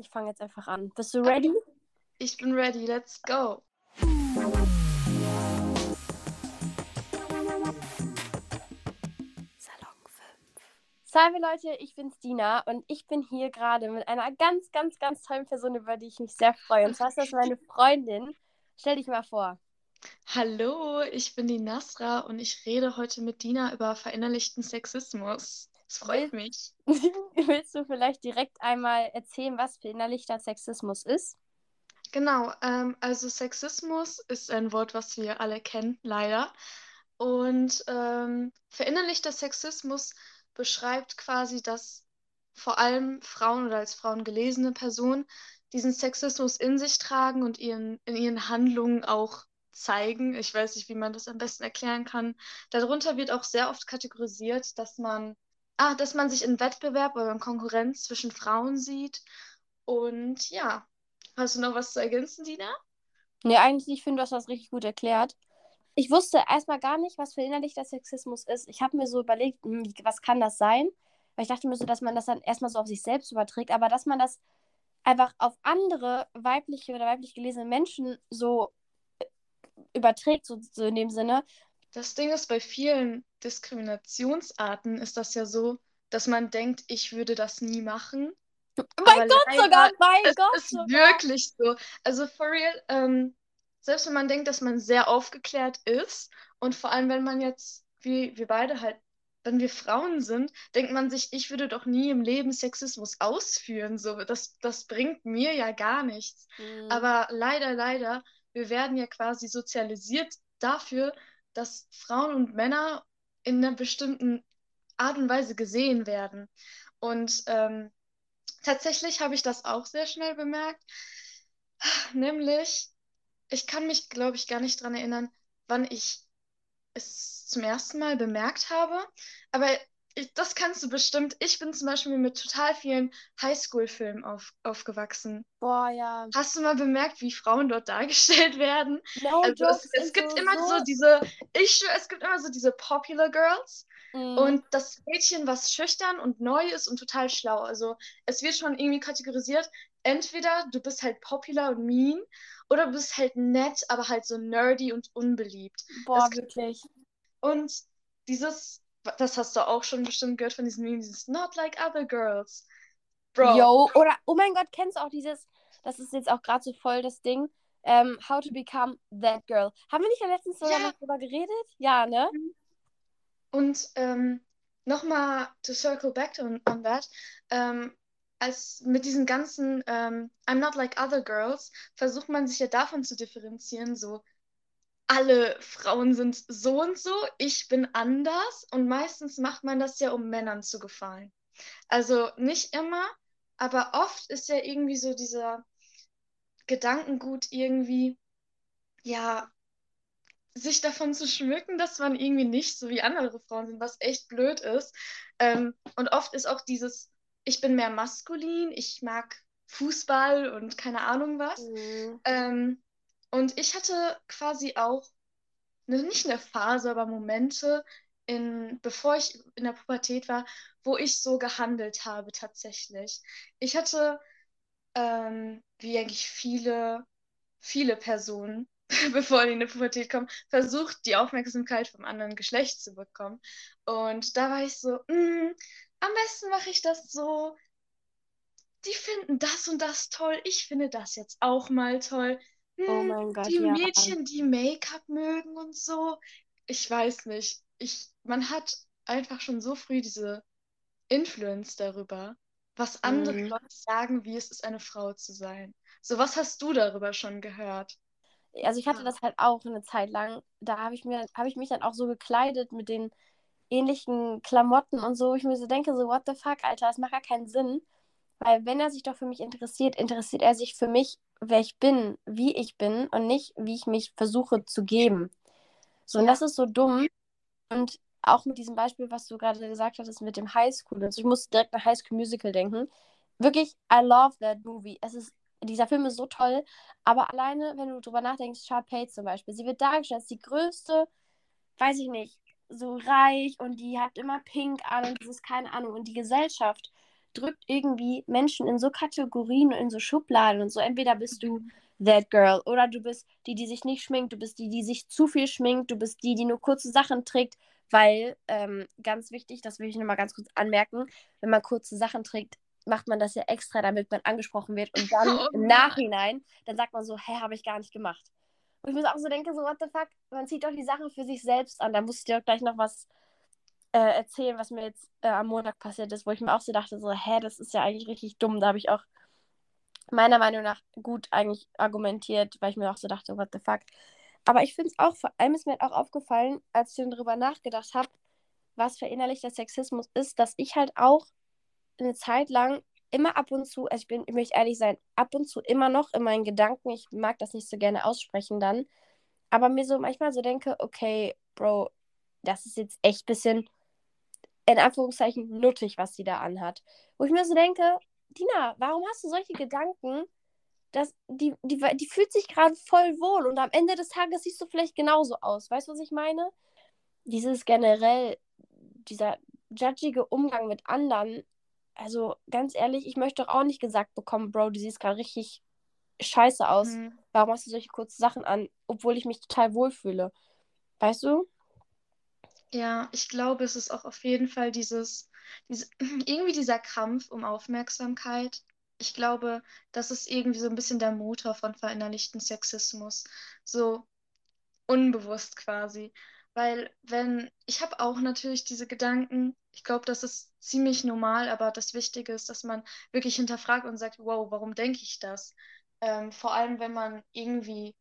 Ich fange jetzt einfach an. Bist du ready? Ich bin ready, let's go. Salon 5. Salve Leute, ich bin's Dina und ich bin hier gerade mit einer ganz, ganz, ganz tollen Person, über die ich mich sehr freue. Und zwar ist das meine Freundin. Stell dich mal vor. Hallo, ich bin die Nasra und ich rede heute mit Dina über verinnerlichten Sexismus. Es freut mich. Willst du vielleicht direkt einmal erzählen, was verinnerlichter Sexismus ist? Genau, ähm, also Sexismus ist ein Wort, was wir alle kennen, leider. Und ähm, verinnerlichter Sexismus beschreibt quasi, dass vor allem Frauen oder als Frauen gelesene Personen diesen Sexismus in sich tragen und ihren, in ihren Handlungen auch zeigen. Ich weiß nicht, wie man das am besten erklären kann. Darunter wird auch sehr oft kategorisiert, dass man, ah, dass man sich in Wettbewerb oder in Konkurrenz zwischen Frauen sieht. Und ja, hast du noch was zu ergänzen, Dina? Nee, eigentlich. Ich finde, du hast das richtig gut erklärt. Ich wusste erstmal gar nicht, was verinnerlichter Sexismus ist. Ich habe mir so überlegt, hm, was kann das sein? Weil ich dachte mir so, dass man das dann erstmal so auf sich selbst überträgt, aber dass man das einfach auf andere weibliche oder weiblich gelesene Menschen so äh, überträgt, so, so in dem Sinne. Das Ding ist, bei vielen Diskriminationsarten ist das ja so, dass man denkt, ich würde das nie machen. Mein Gott leider sogar, mein Es Gott ist sogar. wirklich so. Also for real, ähm, selbst wenn man denkt, dass man sehr aufgeklärt ist und vor allem, wenn man jetzt, wie wir beide halt, wenn wir Frauen sind, denkt man sich, ich würde doch nie im Leben Sexismus ausführen. So, das, das bringt mir ja gar nichts. Mhm. Aber leider, leider, wir werden ja quasi sozialisiert dafür, dass Frauen und Männer in einer bestimmten Art und Weise gesehen werden. Und ähm, tatsächlich habe ich das auch sehr schnell bemerkt. Nämlich, ich kann mich, glaube ich, gar nicht dran erinnern, wann ich es zum ersten Mal bemerkt habe. Aber ich, das kannst du bestimmt. Ich bin zum Beispiel mit total vielen Highschool-Filmen auf, aufgewachsen. Boah, ja. Hast du mal bemerkt, wie Frauen dort dargestellt werden? No Also es, es gibt so, immer so. diese, ich es gibt immer so diese Popular Girls Mhm. und das Mädchen, was schüchtern und neu ist und total schlau. Also es wird schon irgendwie kategorisiert, entweder du bist halt popular und mean oder du bist halt nett, aber halt so nerdy und unbeliebt. Boah, das- wirklich. Und dieses, das hast du auch schon bestimmt gehört von diesem Meme, dieses Not like other girls. Bro, Yo, oder, oh mein Gott, kennst du auch dieses, das ist jetzt auch gerade so voll das Ding, ähm, How to Become That Girl. Haben wir nicht ja letztens sogar Ja. noch drüber geredet? Ja, ne? Und ähm, nochmal to circle back on, on that, ähm, als mit diesen ganzen ähm, I'm not like other girls versucht man sich ja davon zu differenzieren, so alle Frauen sind so und so, ich bin anders und meistens macht man das ja, um Männern zu gefallen. Also nicht immer, aber oft ist ja irgendwie so dieser Gedankengut irgendwie, ja, sich davon zu schmücken, dass man irgendwie nicht so wie andere Frauen sind, was echt blöd ist. Ähm, und oft ist auch dieses, ich bin mehr maskulin, ich mag Fußball und keine Ahnung was. Mhm. Ähm, und ich hatte quasi auch, ne, nicht eine Phase, aber Momente, in, bevor ich in der Pubertät war, wo ich so gehandelt habe tatsächlich. Ich hatte, ähm, wie eigentlich viele, viele Personen, bevor die in die Pubertät kommen, versucht, die Aufmerksamkeit vom anderen Geschlecht zu bekommen. Und da war ich so, "Mm, am besten mache ich das so. Die finden das und das toll. Ich finde das jetzt auch mal toll. Oh Hm, mein Gott, die ja. Mädchen, die Make-up mögen und so. Ich weiß nicht. Ich, man hat einfach schon so früh diese Influence darüber, was andere Mhm. Leute sagen, wie es ist, eine Frau zu sein. So, was hast du darüber schon gehört? Also ich hatte Ja. das halt auch eine Zeit lang. Da habe ich mir, habe ich mich dann auch so gekleidet mit den ähnlichen Klamotten und so. Ich mir so denke, so, what the fuck, Alter, das macht gar keinen Sinn. Weil wenn er sich doch für mich interessiert, interessiert er sich für mich, wer ich bin, wie ich bin und nicht, wie ich mich versuche zu geben. So, und das ist so dumm. Und auch mit diesem Beispiel, was du gerade gesagt hattest mit dem Highschool. Also ich musste direkt an High School Musical denken. Wirklich, I love that movie. Es ist, dieser Film ist so toll, aber alleine, wenn du drüber nachdenkst, Sharpay zum Beispiel, sie wird dargestellt als die größte, weiß ich nicht, so reich und die hat immer pink an und dieses, keine Ahnung. Und die Gesellschaft drückt irgendwie Menschen in so Kategorien und in so Schubladen und so. Entweder bist du that girl oder du bist die, die sich nicht schminkt, du bist die, die sich zu viel schminkt, du bist die, die nur kurze Sachen trägt, weil, ähm, ganz wichtig, das will ich nochmal ganz kurz anmerken, wenn man kurze Sachen trägt, macht man das ja extra, damit man angesprochen wird und dann oh, im Nachhinein, dann sagt man so, hä, habe ich gar nicht gemacht. Und ich muss auch so denken, so, what the fuck, man zieht doch die Sachen für sich selbst an. Da muss ich dir auch gleich noch was äh, erzählen, was mir jetzt äh, am Montag passiert ist, wo ich mir auch so dachte, so, hä, das ist ja eigentlich richtig dumm. Da habe ich auch meiner Meinung nach gut eigentlich argumentiert, weil ich mir auch so dachte, what the fuck. Aber ich finde es auch, vor allem ist mir auch aufgefallen, als ich darüber nachgedacht habe, was verinnerlichter Sexismus ist, dass ich halt auch eine Zeit lang immer ab und zu, also ich bin, ich möchte ehrlich sein, ab und zu immer noch in meinen Gedanken, ich mag das nicht so gerne aussprechen dann, aber mir so manchmal so denke, okay, Bro, das ist jetzt echt ein bisschen in Anführungszeichen nuttig, was sie da anhat. Wo ich mir so denke, Dina, warum hast du solche Gedanken? Dass die, die, die fühlt sich gerade voll wohl und am Ende des Tages siehst du vielleicht genauso aus. Weißt du, was ich meine? Dieses generell, dieser judgige Umgang mit anderen, also ganz ehrlich, ich möchte doch auch nicht gesagt bekommen, Bro, du siehst gerade richtig scheiße aus. Mhm. Warum hast du solche kurzen Sachen an, obwohl ich mich total wohlfühle? Weißt du? Ja, ich glaube, es ist auch auf jeden Fall dieses, diese, irgendwie dieser Kampf um Aufmerksamkeit. Ich glaube, das ist irgendwie so ein bisschen der Motor von verinnerlichten Sexismus. So unbewusst quasi. Weil wenn, ich habe auch natürlich diese Gedanken, ich glaube, das ist ziemlich normal, aber das Wichtige ist, dass man wirklich hinterfragt und sagt, wow, warum denke ich das? Ähm, vor allem, wenn man irgendwie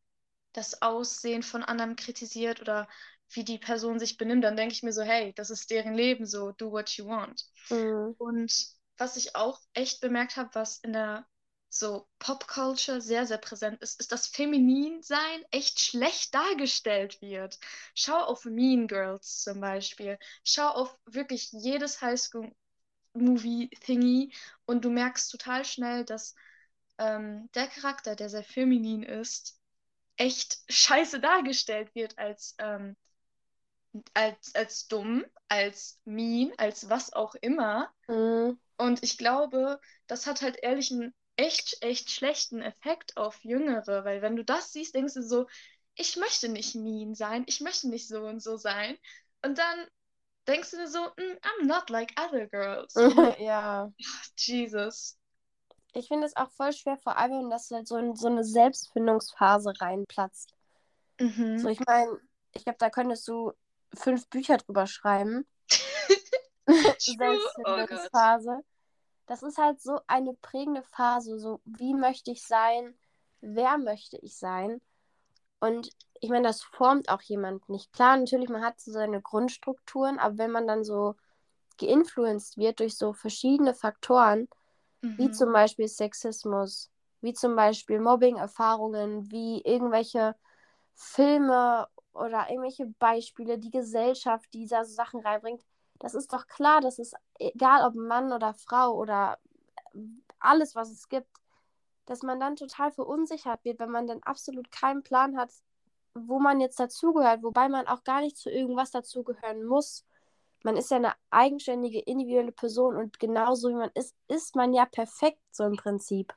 das Aussehen von anderen kritisiert oder wie die Person sich benimmt, dann denke ich mir so, hey, das ist deren Leben so, do what you want. Mhm. Und was ich auch echt bemerkt habe, was in der so Popculture sehr, sehr präsent ist, ist, dass Femininsein echt schlecht dargestellt wird. Schau auf Mean Girls zum Beispiel. Schau auf wirklich jedes Highschool-Movie-Thingy und du merkst total schnell, dass ähm, der Charakter, der sehr feminin ist, echt scheiße dargestellt wird als, ähm, als, als dumm, als mean, als was auch immer. Mhm. Und ich glaube, das hat halt ehrlich einen echt, echt schlechten Effekt auf Jüngere, weil wenn du das siehst, denkst du so, ich möchte nicht mean sein, ich möchte nicht so und so sein. Und dann denkst du dir so, mm, I'm not like other girls. ja. Jesus. Ich finde es auch voll schwer, vor allem, wenn das halt so in so eine Selbstfindungsphase reinplatzt. Mhm. So, ich meine, ich glaube, da könntest du fünf Bücher drüber schreiben. Selbstfindungsphase. Oh das ist halt so eine prägende Phase. So, wie möchte ich sein? Wer möchte ich sein? Und ich meine, das formt auch jemand nicht. Klar, natürlich, man hat so seine Grundstrukturen, aber wenn man dann so geinfluenced wird durch so verschiedene Faktoren, mhm. wie zum Beispiel Sexismus, wie zum Beispiel Mobbing-Erfahrungen, wie irgendwelche Filme oder irgendwelche Beispiele, die Gesellschaft, die da so Sachen reinbringt, das ist doch klar, das ist egal, ob Mann oder Frau oder alles, was es gibt, dass man dann total verunsichert wird, wenn man dann absolut keinen Plan hat, wo man jetzt dazugehört, wobei man auch gar nicht zu irgendwas dazugehören muss. Man ist ja eine eigenständige, individuelle Person und genauso wie man ist, ist man ja perfekt, so im Prinzip.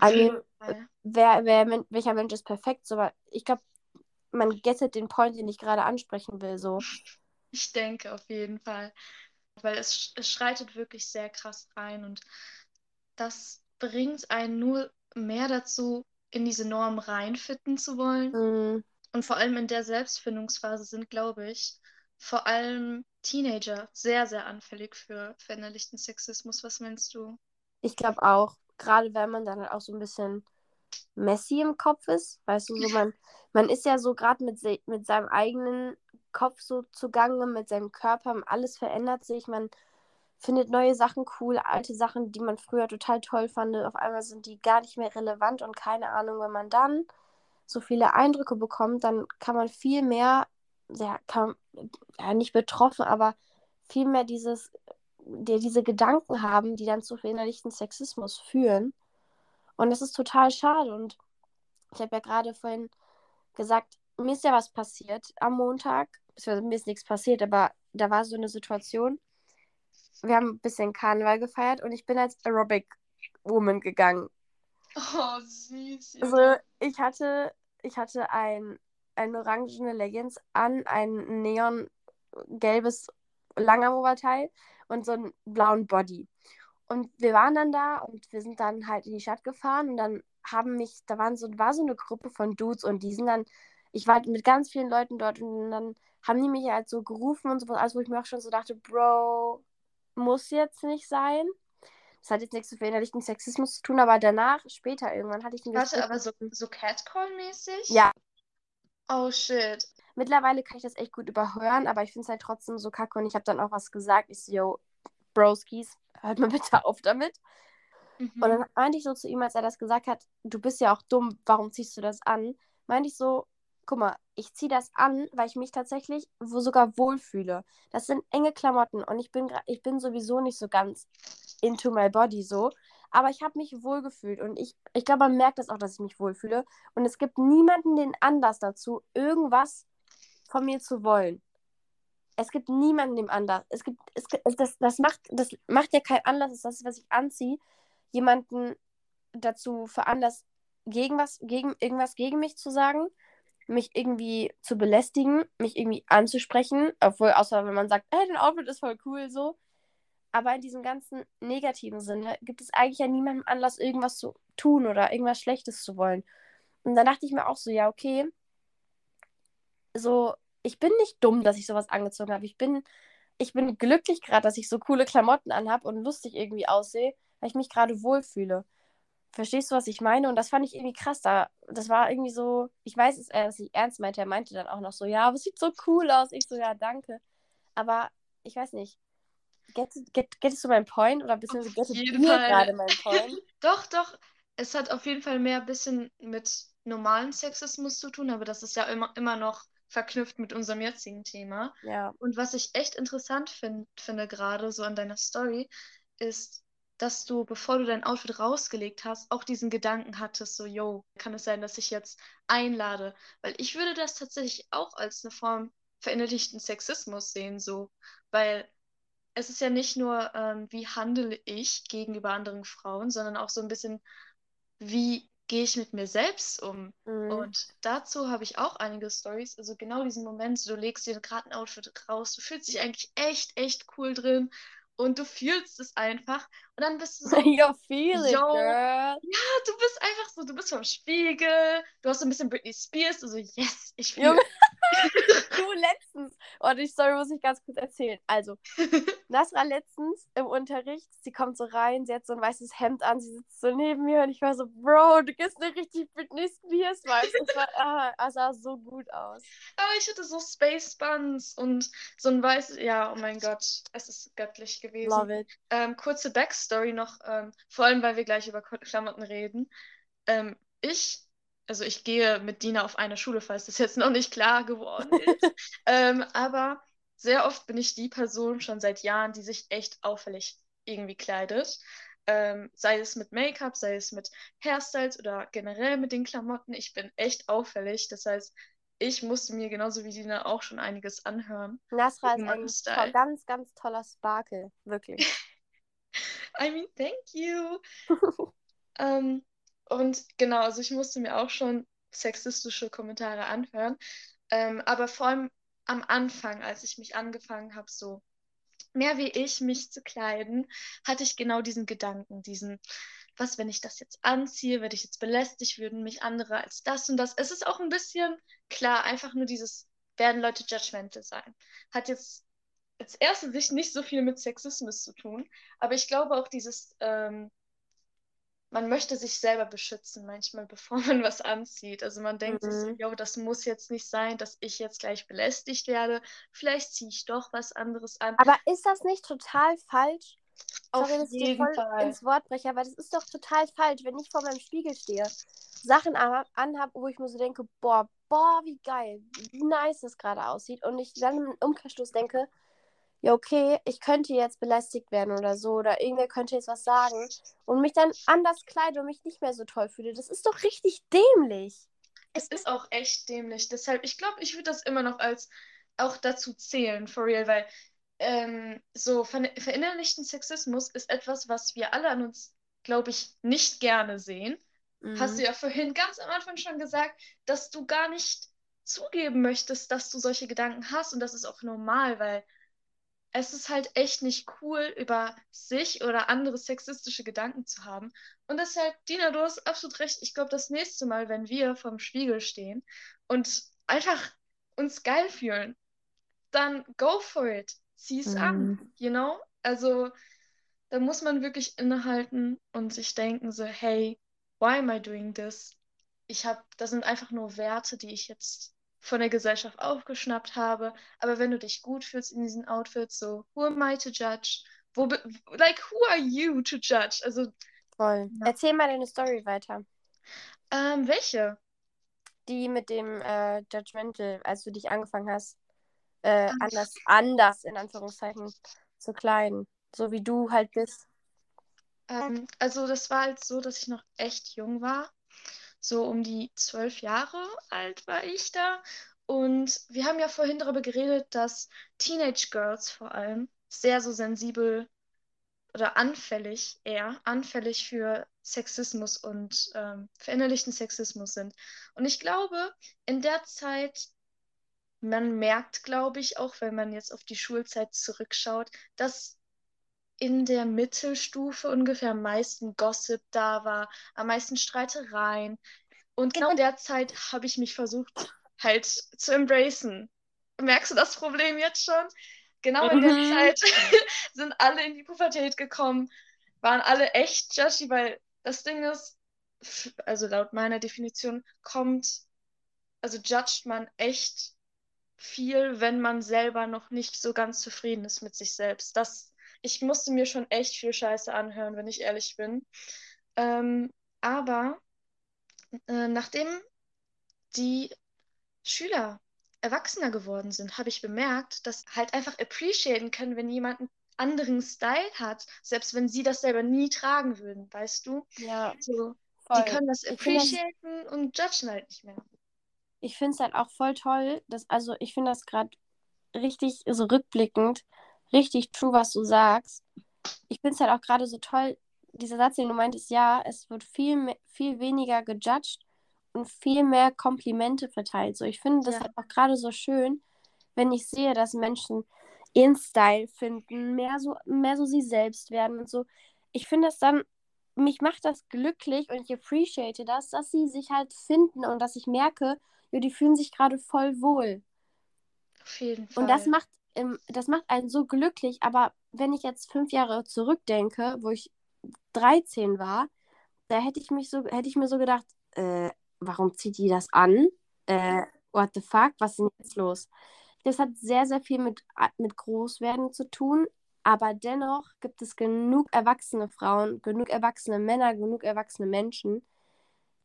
Also, wer, wer, welcher Mensch ist perfekt? So, ich glaube, man gettet den Point, den ich gerade ansprechen will. So. Ich denke auf jeden Fall. Weil es, es schreitet wirklich sehr krass rein und das bringt einen nur mehr dazu, in diese Norm reinfitten zu wollen. Mhm. Und vor allem in der Selbstfindungsphase sind, glaube ich, vor allem Teenager sehr, sehr anfällig für verinnerlichten Sexismus. Was meinst du? Ich glaube auch, gerade wenn man dann halt auch so ein bisschen messy im Kopf ist, weißt du, so man, man ist ja so gerade mit, mit seinem eigenen Kopf so zugange, mit seinem Körper. Alles verändert sich. Man findet neue Sachen cool, alte Sachen, die man früher total toll fand. Auf einmal sind die gar nicht mehr relevant und keine Ahnung, wenn man dann so viele Eindrücke bekommt, dann kann man viel mehr, ja, kann, ja nicht betroffen, aber viel mehr dieses, die, diese Gedanken haben, die dann zu verinnerlichten Sexismus führen. Und das ist total schade. Und ich habe ja gerade vorhin gesagt, mir ist ja was passiert am Montag. Mir ist nichts passiert, aber da war so eine Situation. wir haben ein bisschen Karneval gefeiert und ich bin als Aerobic Woman gegangen. Oh, süß. Also Junge. ich hatte, ich hatte ein, ein orangene Leggings an, ein neongelbes Langarmoberteil und so einen blauen Body. Und wir waren dann da und wir sind dann halt in die Stadt gefahren und dann haben mich, da waren so, war so eine Gruppe von Dudes und die sind dann, ich war mit ganz vielen Leuten dort und dann haben die mich halt so gerufen und sowas, also wo ich mir auch schon so dachte, Bro, muss jetzt nicht sein. Das hat jetzt nichts mit verinnerlichten Sexismus zu tun, aber danach, später irgendwann, hatte ich ein Warte, aber so, mit- so Catcall-mäßig? Ja, Oh, shit. mittlerweile kann ich das echt gut überhören, aber ich finde es halt trotzdem so kacke und ich habe dann auch was gesagt. Ich so, yo, Broskis, hört mal bitte auf damit. Mhm. Und dann meinte ich so zu ihm, als er das gesagt hat, du bist ja auch dumm, warum ziehst du das an? Meinte ich so, guck mal, ich ziehe das an, weil ich mich tatsächlich wo sogar wohlfühle. Das sind enge Klamotten und ich bin, ich bin sowieso nicht so ganz into my body so. Aber ich habe mich wohlgefühlt und ich, ich glaube, man merkt das auch, dass ich mich wohlfühle. Und es gibt niemanden den Anlass dazu, irgendwas von mir zu wollen. Es gibt niemanden dem Anlass. Es gibt, es, das, das, macht, das macht ja keinen Anlass, das ist das, was ich anziehe, jemanden dazu veranlasst, gegen was, gegen irgendwas gegen mich zu sagen, mich irgendwie zu belästigen, mich irgendwie anzusprechen, obwohl, außer wenn man sagt, hey, dein Outfit ist voll cool, so. Aber in diesem ganzen negativen Sinne gibt es eigentlich ja niemandem Anlass, irgendwas zu tun oder irgendwas Schlechtes zu wollen. Und dann dachte ich mir auch so, ja, okay, so, ich bin nicht dumm, dass ich sowas angezogen habe. Ich bin, ich bin glücklich gerade, dass ich so coole Klamotten anhab und lustig irgendwie aussehe, weil ich mich gerade wohlfühle. Verstehst du, was ich meine? Und das fand ich irgendwie krass. Da, das war irgendwie so, ich weiß, dass er das nicht ernst meinte. Er meinte dann auch noch so, ja, aber es sieht so cool aus. Ich so, ja, danke. Aber ich weiß nicht. Get, get, gettest du meinen Point oder beziehungsweise gettet jeden ihr gerade meinen Point? Doch, doch. Es hat auf jeden Fall mehr ein bisschen mit normalen Sexismus zu tun, aber das ist ja immer, immer noch verknüpft mit unserem jetzigen Thema. Ja. Und was ich echt interessant find, finde gerade so an deiner Story, ist, dass du, bevor du dein Outfit rausgelegt hast, auch diesen Gedanken hattest, so, yo, kann es sein, dass ich jetzt einlade? Weil ich würde das tatsächlich auch als eine Form verinnerlichten Sexismus sehen, so, weil es ist ja nicht nur, ähm, wie handle ich gegenüber anderen Frauen, sondern auch so ein bisschen, wie gehe ich mit mir selbst um? Mhm. Und dazu habe ich auch einige Stories. Also genau diesen Moment, du legst dir gerade ein Outfit raus, du fühlst dich eigentlich echt, echt cool drin und du fühlst es einfach. Und dann bist du so, You feel it, Yo. girl. ja, du bist einfach so, du bist vom Spiegel, du hast so ein bisschen Britney Spears, du so, yes, ich fühle. Du letztens. Oh, die Story muss ich ganz kurz erzählen. Also, Nasra letztens im Unterricht, sie kommt so rein, sie hat so ein weißes Hemd an, sie sitzt so neben mir und ich war so, Bro, du gehst eine richtig Britney Spears, weißt du? Ah, es sah so gut aus. Aber ich hatte so Space Buns und so ein weißes, ja, oh mein Gott, es ist göttlich gewesen. Love it. Ähm, kurze Backstory noch, ähm, vor allem, weil wir gleich über Klamotten reden. Ähm, ich, also ich gehe mit Dina auf eine Schule, falls das jetzt noch nicht klar geworden ist. ähm, aber sehr oft bin ich die Person schon seit Jahren, die sich echt auffällig irgendwie kleidet. Ähm, sei es mit Make-up, sei es mit Hairstyles oder generell mit den Klamotten. Ich bin echt auffällig. Das heißt, ich musste mir genauso wie Dina auch schon einiges anhören. Nasra ist ein Style. ganz, ganz toller Sparkle. Wirklich. I mean, thank you. Ähm, und genau, also ich musste mir auch schon sexistische Kommentare anhören. Ähm, aber vor allem am Anfang, als ich mich angefangen habe, so mehr wie ich mich zu kleiden, hatte ich genau diesen Gedanken, diesen, was, wenn ich das jetzt anziehe, werde ich jetzt belästigt, würden mich andere als das und das. Es ist auch ein bisschen klar, einfach nur dieses, werden Leute judgmental sein. Hat jetzt als erste Sicht nicht so viel mit Sexismus zu tun, aber ich glaube auch dieses, ähm, man möchte sich selber beschützen manchmal, bevor man was anzieht. Also man denkt sich so, Mhm. yo, das muss jetzt nicht sein, dass ich jetzt gleich belästigt werde. Vielleicht ziehe ich doch was anderes an. Aber ist das nicht total falsch? Auf Sorry, dass ich jeden voll Fall. ins Wort breche, aber das ist doch total falsch, wenn ich vor meinem Spiegel stehe, Sachen anhab, anhab, wo ich mir so denke, boah, boah, wie geil, wie nice das gerade aussieht und ich dann im Umkehrschluss denke, ja, okay, ich könnte jetzt belästigt werden oder so oder irgendwer könnte jetzt was sagen und mich dann anders kleide und mich nicht mehr so toll fühle. Das ist doch richtig dämlich. Es ist auch echt dämlich. Deshalb, ich glaube, ich würde das immer noch als auch dazu zählen, for real, weil ähm, so ver verinnerlichten Sexismus ist etwas, was wir alle an uns, glaube ich, nicht gerne sehen. Mhm. Hast du ja vorhin ganz am Anfang schon gesagt, dass du gar nicht zugeben möchtest, dass du solche Gedanken hast und das ist auch normal, weil es ist halt echt nicht cool, über sich oder andere sexistische Gedanken zu haben. Und deshalb, Dina, du hast absolut recht. Ich glaube, das nächste Mal, wenn wir vorm Spiegel stehen und einfach uns geil fühlen, dann go for it. Zieh es mhm. an, you know? Also, da muss man wirklich innehalten und sich denken so, hey, why am I doing this? Ich habe, das sind einfach nur Werte, die ich jetzt von der Gesellschaft aufgeschnappt habe. Aber wenn du dich gut fühlst in diesen Outfits, so, who am I to judge? Wo, like, who are you to judge? Also, Voll. Ja. Erzähl mal deine Story weiter. Ähm, welche? Die mit dem äh, Judgmental, als du dich angefangen hast, äh, anders, anders in Anführungszeichen zu kleiden. So wie du halt bist. Ähm, also das war halt so, dass ich noch echt jung war so um die zwölf Jahre alt war ich da. Und wir haben ja vorhin darüber geredet, dass Teenage Girls vor allem sehr so sensibel oder anfällig eher, anfällig für Sexismus und ähm, verinnerlichten Sexismus sind. Und ich glaube, in der Zeit, man merkt, glaube ich, auch wenn man jetzt auf die Schulzeit zurückschaut, dass in der Mittelstufe ungefähr am meisten Gossip da war, am meisten Streitereien. Und genau in der Zeit habe ich mich versucht, halt zu embracen. Merkst du das Problem jetzt schon? Genau in der mhm. Zeit sind alle in die Pubertät gekommen, waren alle echt judgy, weil das Ding ist, also laut meiner Definition, kommt, also judgt man echt viel, wenn man selber noch nicht so ganz zufrieden ist mit sich selbst. Das ich musste mir schon echt viel Scheiße anhören, wenn ich ehrlich bin. Ähm, aber äh, nachdem die Schüler erwachsener geworden sind, habe ich bemerkt, dass halt einfach appreciaten können, wenn jemand einen anderen Style hat, selbst wenn sie das selber nie tragen würden, weißt du? Ja. So, die können das appreciaten und judgen halt nicht mehr. Ich finde es halt auch voll toll, dass, also ich finde das gerade richtig so rückblickend, richtig true, was du sagst. Ich finde es halt auch gerade so toll, dieser Satz, den du meintest, ja, es wird viel, mehr, viel weniger gejudged und viel mehr Komplimente verteilt. So, ich finde das ja. halt auch gerade so schön, wenn ich sehe, dass Menschen ihren Style finden, mehr so, mehr so sie selbst werden und so. Ich finde das dann, mich macht das glücklich und ich appreciate das, dass sie sich halt finden und dass ich merke, ja, die fühlen sich gerade voll wohl. Auf jeden Fall. Und das macht das macht einen so glücklich, aber wenn ich jetzt fünf Jahre zurückdenke, wo ich 13 war, da hätte ich mich so, hätte ich mir so gedacht, äh, warum zieht die das an? Äh, what the fuck? Was ist denn jetzt los? Das hat sehr, sehr viel mit, mit Großwerden zu tun, aber dennoch gibt es genug erwachsene Frauen, genug erwachsene Männer, genug erwachsene Menschen,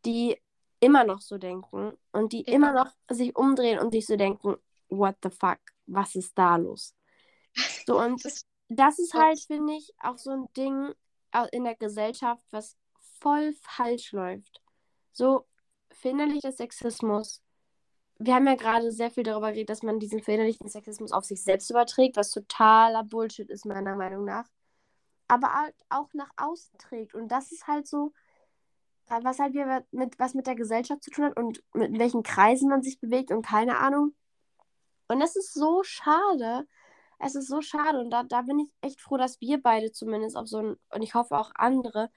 die immer noch so denken und die immer noch sich umdrehen und sich so denken, what the fuck? Was ist da los? So, und das ist halt, finde ich, auch so ein Ding in der Gesellschaft, was voll falsch läuft. So, verinnerlichter Sexismus. Wir haben ja gerade sehr viel darüber geredet, dass man diesen verinnerlichten Sexismus auf sich selbst überträgt, was totaler Bullshit ist, meiner Meinung nach. Aber halt auch nach außen trägt. Und das ist halt so, was halt wieder mit, was mit der Gesellschaft zu tun hat und mit welchen Kreisen man sich bewegt und keine Ahnung. Und es ist so schade. Es ist so schade. Und da, da bin ich echt froh, dass wir beide zumindest auf so einen, und ich hoffe auch andere,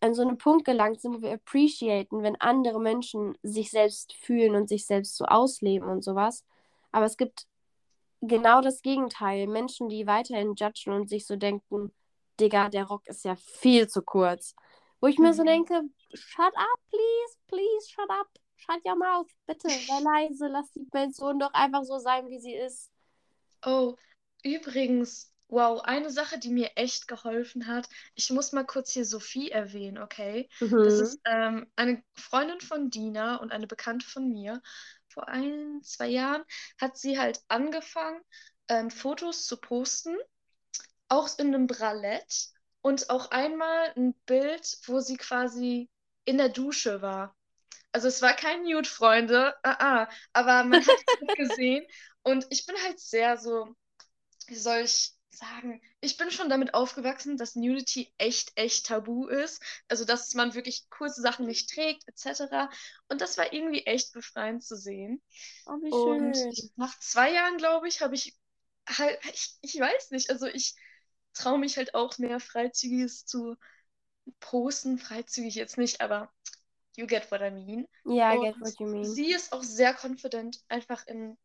an so einen Punkt gelangt sind, wo wir appreciaten, wenn andere Menschen sich selbst fühlen und sich selbst so ausleben und sowas. Aber es gibt genau das Gegenteil. Menschen, die weiterhin judgen und sich so denken, Digga, der Rock ist ja viel zu kurz. Wo ich mir so mhm. denke, shut up, please, please, shut up shut your mouth, bitte, sei leise, lass die Person doch einfach so sein, wie sie ist. Oh, übrigens, wow, eine Sache, die mir echt geholfen hat. Ich muss mal kurz hier Sophie erwähnen, okay? Mhm. Das ist ähm, eine Freundin von Dina und eine Bekannte von mir. Vor ein, zwei Jahren hat sie halt angefangen, ähm, Fotos zu posten, auch in einem Bralett und auch einmal ein Bild, wo sie quasi in der Dusche war. Also es war kein Nude, Freunde, uh -uh. aber man hat es gesehen und ich bin halt sehr so wie soll ich sagen, ich bin schon damit aufgewachsen, dass Nudity echt, echt tabu ist. Also, dass man wirklich kurze Sachen nicht trägt, etc. Und das war irgendwie echt befreiend zu sehen. Oh, wie Und schön. nach zwei Jahren, glaube ich, habe ich halt, ich, ich weiß nicht, also ich traue mich halt auch mehr Freizügiges zu posten. Freizügig jetzt nicht, aber you get what I mean. Ja, I Und get what you mean. sie ist auch sehr confident einfach in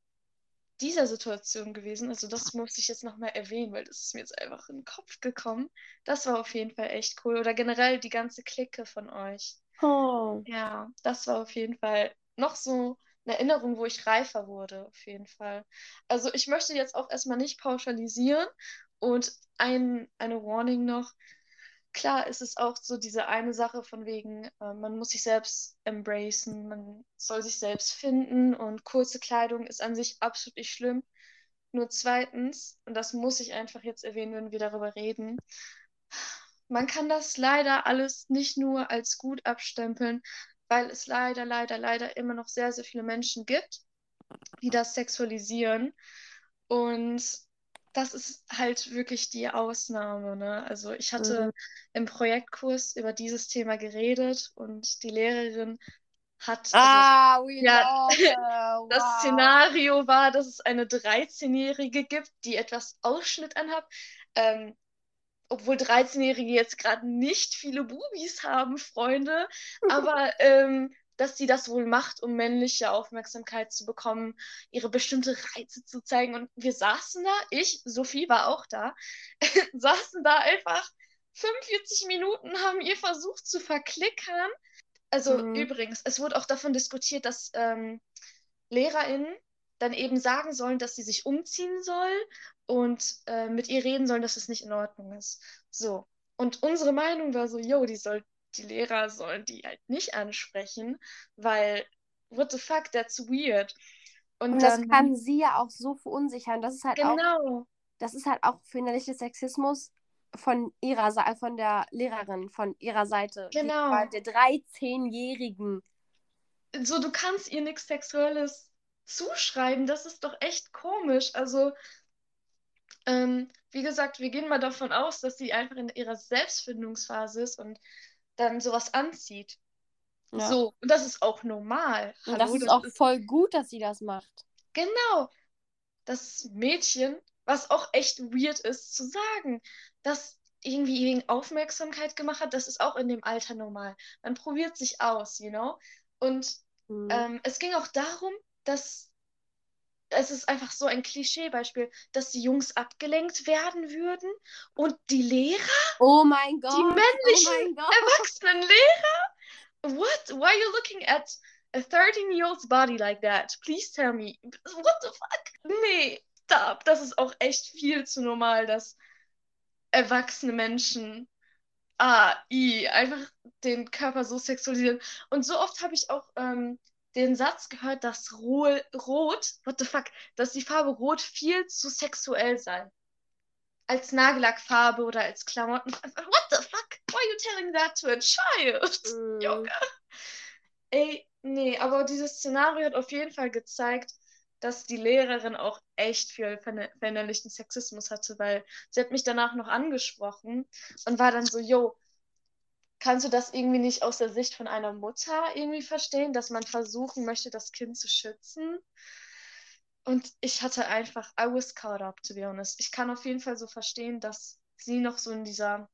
dieser Situation gewesen. Also das muss ich jetzt nochmal erwähnen, weil das ist mir jetzt einfach in den Kopf gekommen. Das war auf jeden Fall echt cool. Oder generell die ganze Clique von euch. Oh. Ja, das war auf jeden Fall noch so eine Erinnerung, wo ich reifer wurde, auf jeden Fall. Also ich möchte jetzt auch erstmal nicht pauschalisieren und ein, eine Warning noch. Klar ist es auch so diese eine Sache von wegen, äh, man muss sich selbst embracen, man soll sich selbst finden und kurze Kleidung ist an sich absolut nicht schlimm. Nur zweitens, und das muss ich einfach jetzt erwähnen, wenn wir darüber reden, man kann das leider alles nicht nur als gut abstempeln, weil es leider, leider, leider immer noch sehr, sehr viele Menschen gibt, die das sexualisieren. Und das ist halt wirklich die Ausnahme, ne? Also ich hatte Mhm. im Projektkurs über dieses Thema geredet und die Lehrerin hat, also Ah, we Ja, her. das Wow. Szenario war, dass es eine 13-Jährige gibt, die etwas Ausschnitt anhat. Ähm, obwohl 13-Jährige jetzt gerade nicht viele Bubis haben, Freunde, aber ähm, dass sie das wohl macht, um männliche Aufmerksamkeit zu bekommen, ihre bestimmte Reize zu zeigen. Und wir saßen da, ich, Sophie war auch da, saßen da einfach 45 Minuten, haben ihr versucht zu verklickern. Also Mhm. übrigens, es wurde auch davon diskutiert, dass ähm, LehrerInnen dann eben sagen sollen, dass sie sich umziehen soll und äh, mit ihr reden sollen, dass es nicht in Ordnung ist. So. Und unsere Meinung war so, yo, die soll, die Lehrer sollen die halt nicht ansprechen, weil what the fuck, that's weird. Und, Und das dann, kann sie ja auch so verunsichern. Das ist halt auch, genau, das ist halt auch verinnerlichter Sexismus von ihrer Seite, von der Lehrerin, von ihrer Seite. Genau. gegenüber Der 13-Jährigen. so du kannst ihr nichts Sexuelles zuschreiben, das ist doch echt komisch. Also, ähm, wie gesagt, wir gehen mal davon aus, dass sie einfach in ihrer Selbstfindungsphase ist und dann sowas anzieht. Ja. So, und das ist auch normal. Und Hallo, das ist auch voll gut, dass sie das macht. Genau. Das Mädchen, was auch echt weird ist zu sagen, das irgendwie wegen Aufmerksamkeit gemacht hat, das ist auch in dem Alter normal. Man probiert sich aus, you know? Und Mhm. ähm, es ging auch darum, dass es ist einfach so ein Klischeebeispiel, dass die Jungs abgelenkt werden würden und die Lehrer, oh mein Gott. die männlichen oh mein Gott. erwachsenen Lehrer? What? Why are you looking at a 13-year-old's body like that? Please tell me. What the fuck? Nee, stop. Das ist auch echt viel zu normal, dass erwachsene Menschen ah, i, einfach den Körper so sexualisieren. Und so oft habe ich auch ähm, den Satz gehört, dass Ro Rot, what the fuck, dass die Farbe Rot viel zu sexuell sei. Als Nagellackfarbe oder als Klamotten. What the fuck? Why are you telling that to a child? Mhm. Junge. Ey, nee, aber dieses Szenario hat auf jeden Fall gezeigt, dass die Lehrerin auch echt viel ver- verinnerlichten Sexismus hatte, weil sie hat mich danach noch angesprochen und war dann so, yo, kannst du das irgendwie nicht aus der Sicht von einer Mutter irgendwie verstehen, dass man versuchen möchte, das Kind zu schützen? Und ich hatte einfach, I was caught up, to be honest. Ich kann auf jeden Fall so verstehen, dass sie noch so in dieser,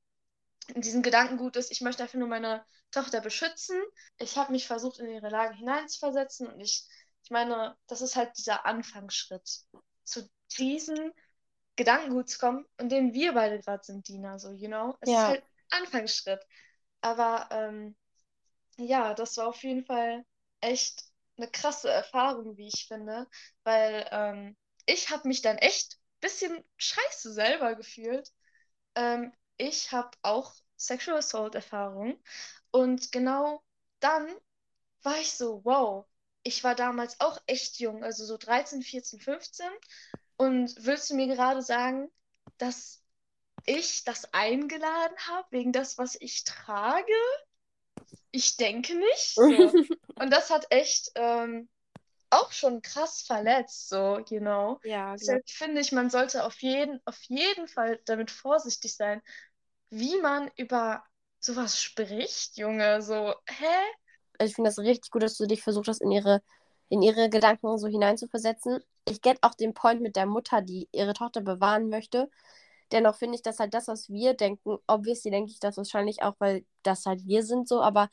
in diesem Gedankengut ist, ich möchte einfach nur meine Tochter beschützen. Ich habe mich versucht, in ihre Lage hineinzuversetzen und ich, ich meine, das ist halt dieser Anfangsschritt, zu diesem Gedankengut zu kommen, in dem wir beide gerade sind, Dina, so, you know? Es Ja. ist halt ein Anfangsschritt. Aber ähm, ja, das war auf jeden Fall echt eine krasse Erfahrung, wie ich finde, weil ähm, ich habe mich dann echt ein bisschen scheiße selber gefühlt. Ähm, ich habe auch Sexual Assault Erfahrung. Und genau dann war ich so, wow, ich war damals auch echt jung, also so 13, 14, 15 und willst du mir gerade sagen, dass ich das eingeladen habe wegen das, was ich trage? Ich denke nicht. So. Und das hat echt ähm, auch schon krass verletzt, so, you know. Ja, genau. Deshalb finde ich, man sollte auf jeden, auf jeden Fall damit vorsichtig sein, wie man über sowas spricht, Junge. So, hä? Also ich finde das richtig gut, dass du dich versucht hast, in ihre, in ihre Gedanken so hineinzuversetzen. Ich get auch den Point mit der Mutter, die ihre Tochter bewahren möchte. Dennoch finde ich, dass halt das, was wir denken, obviously denke ich das wahrscheinlich auch, weil das halt wir sind so, aber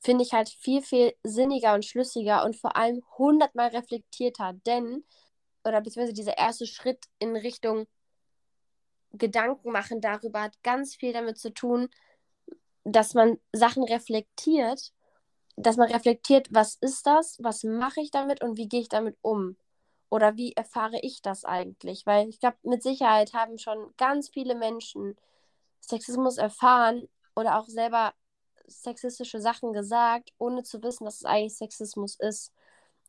finde ich halt viel, viel sinniger und schlüssiger und vor allem hundertmal reflektierter, denn, oder beziehungsweise dieser erste Schritt in Richtung Gedanken machen darüber hat ganz viel damit zu tun, dass man Sachen reflektiert, dass man reflektiert, was ist das, was mache ich damit und wie gehe ich damit um? Oder wie erfahre ich das eigentlich? Weil ich glaube, mit Sicherheit haben schon ganz viele Menschen Sexismus erfahren oder auch selber sexistische Sachen gesagt, ohne zu wissen, dass es eigentlich Sexismus ist.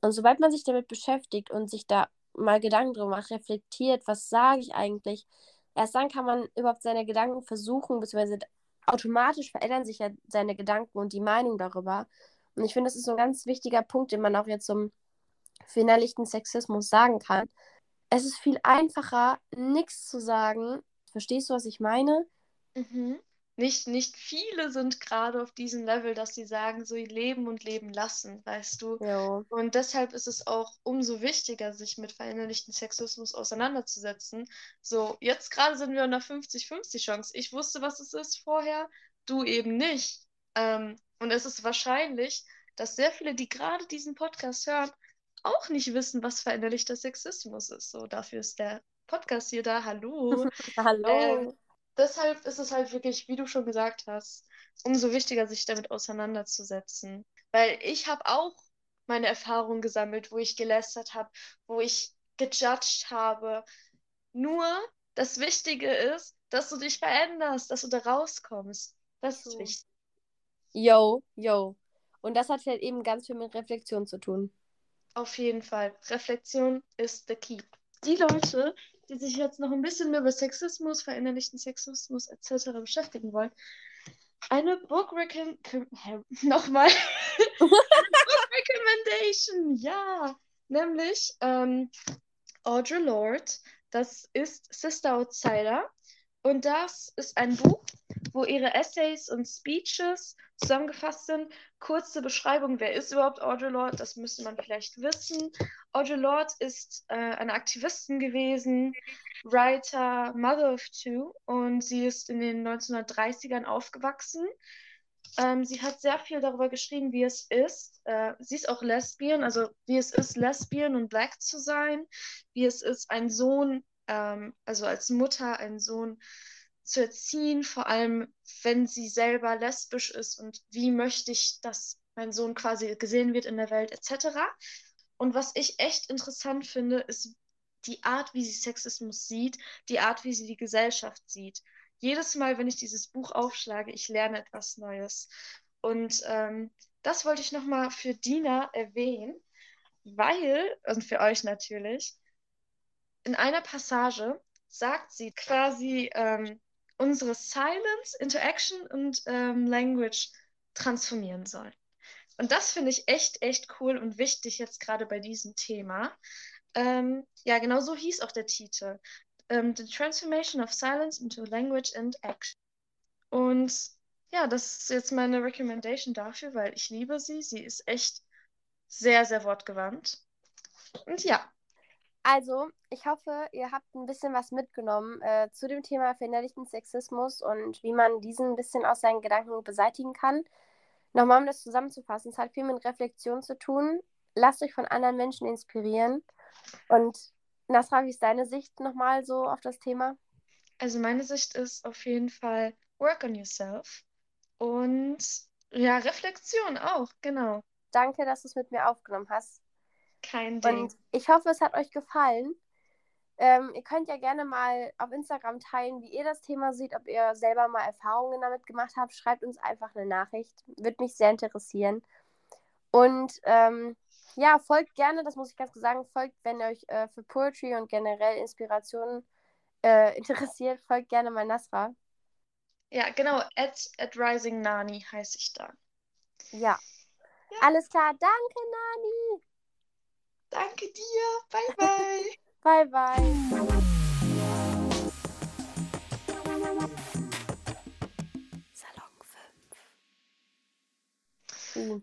Und sobald man sich damit beschäftigt und sich da mal Gedanken drüber macht, reflektiert, was sage ich eigentlich, erst dann kann man überhaupt seine Gedanken versuchen, beziehungsweise automatisch verändern sich ja seine Gedanken und die Meinung darüber. Und ich finde, das ist so ein ganz wichtiger Punkt, den man auch jetzt zum verinnerlichten Sexismus sagen kann. Es ist viel einfacher, nichts zu sagen. Verstehst du, was ich meine? Mhm nicht, nicht viele sind gerade auf diesem Level, dass sie sagen, so leben und leben lassen, weißt du. Ja. Und deshalb ist es auch umso wichtiger, sich mit verinnerlichten Sexismus auseinanderzusetzen. So, jetzt gerade sind wir in einer 50-50 Chance. Ich wusste, was es ist vorher, du eben nicht. Ähm, und es ist wahrscheinlich, dass sehr viele, die gerade diesen Podcast hören, auch nicht wissen, was verinnerlichter Sexismus ist. So, dafür ist der Podcast hier da. Hallo. Hallo. Ähm, deshalb ist es halt wirklich, wie du schon gesagt hast, umso wichtiger, sich damit auseinanderzusetzen. Weil ich habe auch meine Erfahrungen gesammelt, wo ich gelästert habe, wo ich gejudged habe. Nur das Wichtige ist, dass du dich veränderst, dass du da rauskommst. Das ist wichtig. Yo, yo. Und das hat halt eben ganz viel mit Reflexion zu tun. Auf jeden Fall. Reflexion ist the key. Die Leute, die sich jetzt noch ein bisschen mehr über Sexismus, verinnerlichten Sexismus etc. beschäftigen wollen, eine Book Recom nochmal Book Recommendation, ja, nämlich ähm, Audre Lorde, das ist Sister Outsider und das ist ein Buch, wo ihre Essays und Speeches zusammengefasst sind. Kurze Beschreibung, wer ist überhaupt Audre Lorde? Das müsste man vielleicht wissen. Audre Lorde ist äh, eine Aktivistin gewesen, Writer, Mother of Two und sie ist in den 1930ern aufgewachsen. Ähm, sie hat sehr viel darüber geschrieben, wie es ist. Äh, sie ist auch Lesbian, also wie es ist, Lesbian und Black zu sein, wie es ist, einen Sohn, ähm, also als Mutter einen Sohn zu erziehen, vor allem wenn sie selber lesbisch ist und wie möchte ich, dass mein Sohn quasi gesehen wird in der Welt etc. Und was ich echt interessant finde, ist die Art, wie sie Sexismus sieht, die Art, wie sie die Gesellschaft sieht. Jedes Mal, wenn ich dieses Buch aufschlage, ich lerne etwas Neues. Und ähm, das wollte ich nochmal für Dina erwähnen, weil, und für euch natürlich, in einer Passage sagt sie quasi, ähm, unsere Silence, Interaction und ähm, Language transformieren soll. Und das finde ich echt, echt cool und wichtig jetzt gerade bei diesem Thema. Ähm, ja, genau so hieß auch der Titel. Ähm, The Transformation of Silence into Language and Action. Und ja, das ist jetzt meine Recommendation dafür, weil ich liebe sie. Sie ist echt sehr, sehr wortgewandt. Und ja, Also, ich hoffe, ihr habt ein bisschen was mitgenommen äh, zu dem Thema verinnerlichten Sexismus und wie man diesen ein bisschen aus seinen Gedanken beseitigen kann. Nochmal, um das zusammenzufassen, es hat viel mit Reflexion zu tun. Lasst euch von anderen Menschen inspirieren. Und Nasra, wie ist deine Sicht nochmal so auf das Thema? also meine Sicht ist auf jeden Fall work on yourself. Und ja, Reflexion auch, genau. Danke, dass du es mit mir aufgenommen hast. Kein Ding. Und ich hoffe, es hat euch gefallen. Ähm, ihr könnt ja gerne mal auf Instagram teilen, wie ihr das Thema seht, ob ihr selber mal Erfahrungen damit gemacht habt. Schreibt uns einfach eine Nachricht. Würde mich sehr interessieren. Und ähm, ja, folgt gerne, das muss ich ganz sagen, folgt, wenn ihr euch äh, für Poetry und generell Inspirationen äh, interessiert, folgt gerne mal Nasra. Ja, genau. At, at Rising Nani heiße ich da. Ja. Ja. Alles klar, danke, Nani. Danke dir. Bye, bye. bye, bye.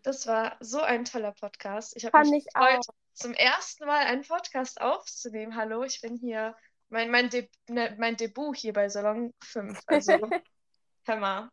Das war so ein toller Podcast. Ich habe mich gefreut, auch. zum ersten Mal einen Podcast aufzunehmen. Hallo, ich bin hier, mein, mein, De ne, mein Debüt hier bei Salon 5. Also, Hammer.